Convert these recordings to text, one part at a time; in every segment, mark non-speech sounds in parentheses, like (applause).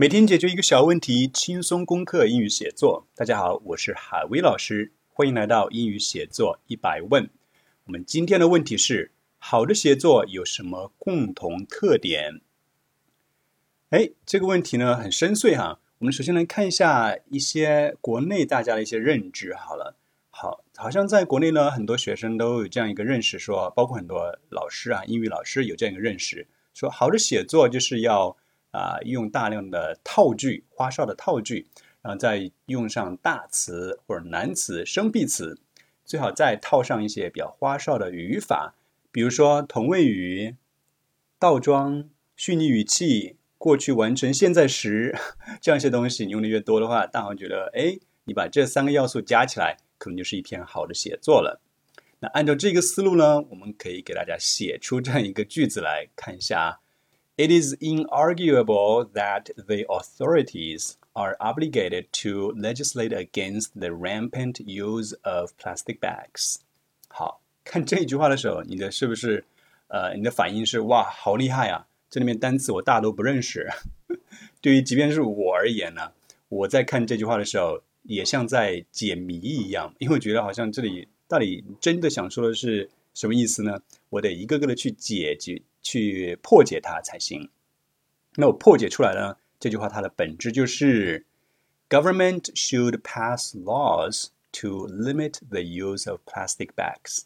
每天解决一个小问题，轻松攻克英语写作。大家好，我是海威老师，欢迎来到英语写作一百问。我们今天的问题是：好的写作有什么共同特点？哎，这个问题呢很深邃哈。我们首先来看一下一些国内大家的一些认知。好了，好，好像在国内呢，很多学生都有这样一个认识，说包括很多老师啊，英语老师有这样一个认识，说好的写作就是要。啊，用大量的套句、花哨的套句，然后再用上大词或者难词、生僻词，最好再套上一些比较花哨的语法，比如说同位语、倒装、虚拟语气、过去完成现在时 (laughs) 这样一些东西。你用的越多的话，大伙觉得，哎，你把这三个要素加起来，可能就是一篇好的写作了。那按照这个思路呢，我们可以给大家写出这样一个句子来看一下。It is inarguable that the authorities are obligated to legislate against the rampant use of plastic bags。好看这句话的时候，你的是不是呃，你的反应是哇，好厉害啊！这里面单词我大都不认识。(laughs) 对于即便是我而言呢，我在看这句话的时候，也像在解谜一样，因为觉得好像这里到底真的想说的是什么意思呢？我得一个个的去解决。去破解它才行。那我破解出来呢？这句话它的本质就是：Government should pass laws to limit the use of plastic bags。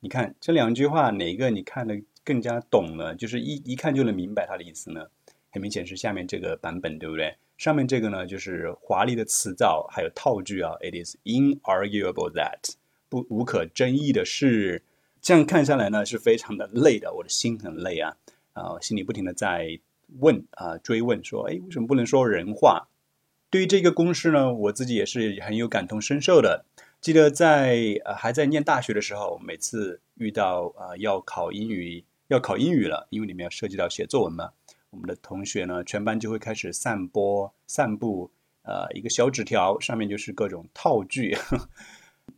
你看这两句话哪个你看的更加懂呢？就是一一看就能明白它的意思呢？很明显是下面这个版本，对不对？上面这个呢，就是华丽的词藻还有套句啊。It is inarguable that 不无可争议的是。这样看下来呢，是非常的累的，我的心很累啊，啊，心里不停的在问啊，追问说，哎，为什么不能说人话？对于这个公式呢，我自己也是很有感同身受的。记得在呃还在念大学的时候，每次遇到啊要考英语，要考英语了，因为里面要涉及到写作文嘛，我们的同学呢，全班就会开始散播、散布，呃，一个小纸条，上面就是各种套句。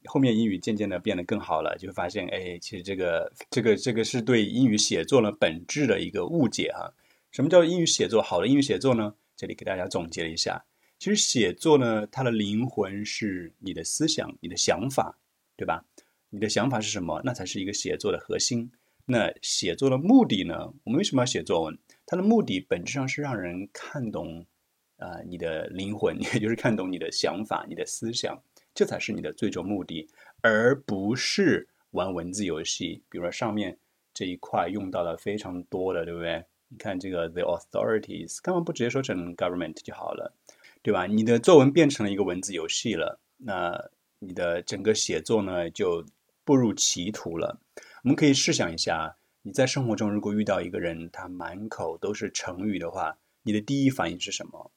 后面英语渐渐的变得更好了，就会发现，哎，其实这个这个这个是对英语写作呢本质的一个误解哈。什么叫英语写作？好的英语写作呢？这里给大家总结了一下，其实写作呢，它的灵魂是你的思想、你的想法，对吧？你的想法是什么？那才是一个写作的核心。那写作的目的呢？我们为什么要写作文？它的目的本质上是让人看懂，啊，你的灵魂，(laughs) 也就是看懂你的想法、你的思想。这才是你的最终目的，而不是玩文字游戏。比如说上面这一块用到了非常多的，对不对？你看这个 the authorities，干嘛不直接说成 government 就好了，对吧？你的作文变成了一个文字游戏了，那你的整个写作呢就步入歧途了。我们可以试想一下，你在生活中如果遇到一个人，他满口都是成语的话，你的第一反应是什么？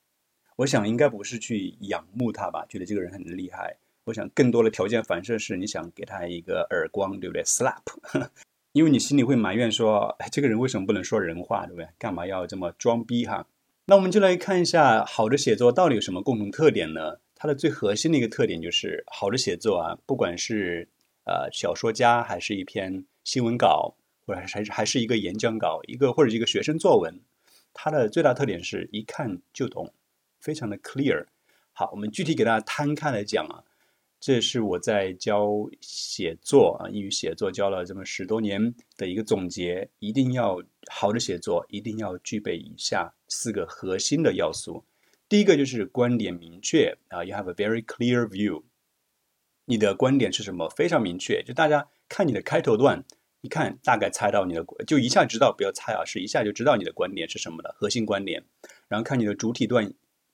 我想应该不是去仰慕他吧，觉得这个人很厉害。我想更多的条件反射是你想给他一个耳光，对不对？slap，(laughs) 因为你心里会埋怨说，哎，这个人为什么不能说人话，对不对？干嘛要这么装逼哈？那我们就来看一下好的写作到底有什么共同特点呢？它的最核心的一个特点就是好的写作啊，不管是呃小说家，还是一篇新闻稿，或者还是还是一个演讲稿，一个或者一个学生作文，它的最大特点是一看就懂，非常的 clear。好，我们具体给大家摊开来讲啊。这是我在教写作啊，英语写作教了这么十多年的一个总结。一定要好的写作，一定要具备以下四个核心的要素。第一个就是观点明确啊，you have a very clear view。你的观点是什么？非常明确，就大家看你的开头段，一看大概猜到你的，就一下知道，不要猜啊，是一下就知道你的观点是什么的核心观点。然后看你的主体段。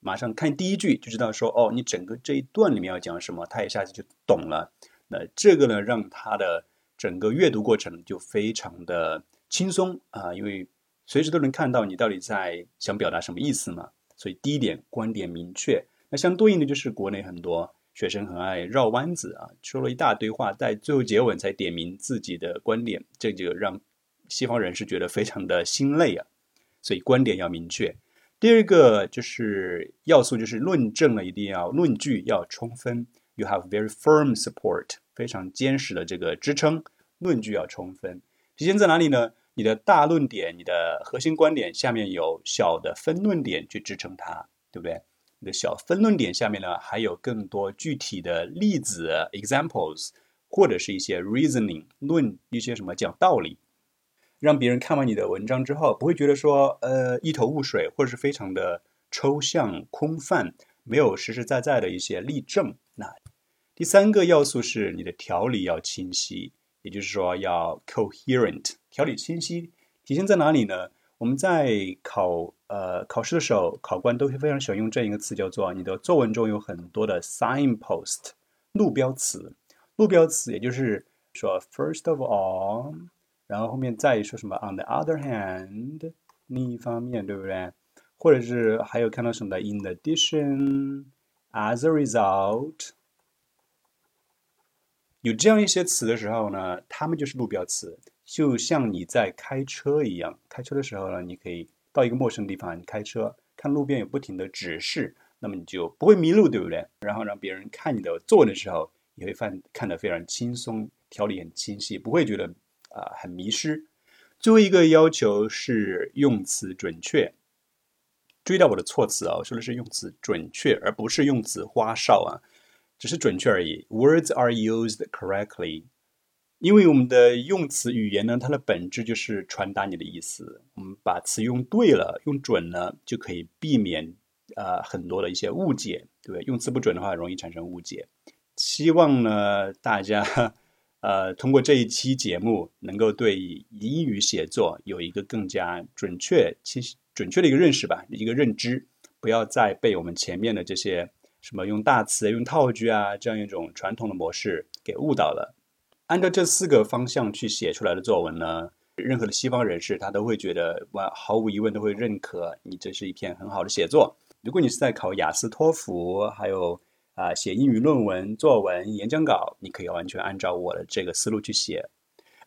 马上看第一句就知道说哦，你整个这一段里面要讲什么，他一下子就懂了。那这个呢，让他的整个阅读过程就非常的轻松啊，因为随时都能看到你到底在想表达什么意思嘛。所以第一点，观点明确。那相对应的就是国内很多学生很爱绕弯子啊，说了一大堆话，在最后结尾才点明自己的观点，这就让西方人是觉得非常的心累啊。所以观点要明确。第二个就是要素，就是论证了一定要论据要充分，you have very firm support，非常坚实的这个支撑，论据要充分。体现在哪里呢？你的大论点、你的核心观点下面有小的分论点去支撑它，对不对？你的小分论点下面呢，还有更多具体的例子 （examples） 或者是一些 reasoning 论一些什么讲道理，让别人看完你的文章之后，不会觉得说呃一头雾水，或者是非常的抽象空泛，没有实实在在的一些例证。那第三个要素是你的条理要清晰，也就是说要 coherent。条理清晰体现在哪里呢？我们在考呃考试的时候，考官都会非常喜欢用这一个词，叫做你的作文中有很多的 signpost 路标词。路标词也就是说 first of all，然后后面再说什么 on the other hand 另一方面，对不对？或者是还有看到什么 in addition，as a result，有这样一些词的时候呢，它们就是路标词。就像你在开车一样，开车的时候呢，你可以到一个陌生的地方，你开车看路边有不停的指示，那么你就不会迷路，对不对？然后让别人看你的作文的时候，也会看看得非常轻松，条理很清晰，不会觉得啊很迷失。最后一个要求是用词准确，注意到我的措辞啊，我说的是用词准确，而不是用词花哨啊，只是准确而已。Words are used correctly. 因为我们的用词语言呢，它的本质就是传达你的意思。我们把词用对了、用准了，就可以避免呃很多的一些误解，对不对？用词不准的话，容易产生误解。希望呢，大家呃通过这一期节目，能够对英语写作有一个更加准确、清晰、准确的一个认识吧，一个认知。不要再被我们前面的这些什么用大词、用套句啊这样一种传统的模式给误导了。按照这四个方向去写出来的作文呢，任何的西方人士他都会觉得，哇，毫无疑问都会认可你这是一篇很好的写作。如果你是在考雅思、托福，还有啊写英语论文、作文、演讲稿，你可以完全按照我的这个思路去写。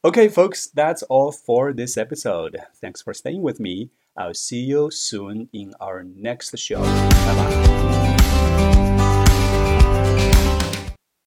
Okay, folks, that's all for this episode. Thanks for staying with me. I'll see you soon in our next show. Bye bye.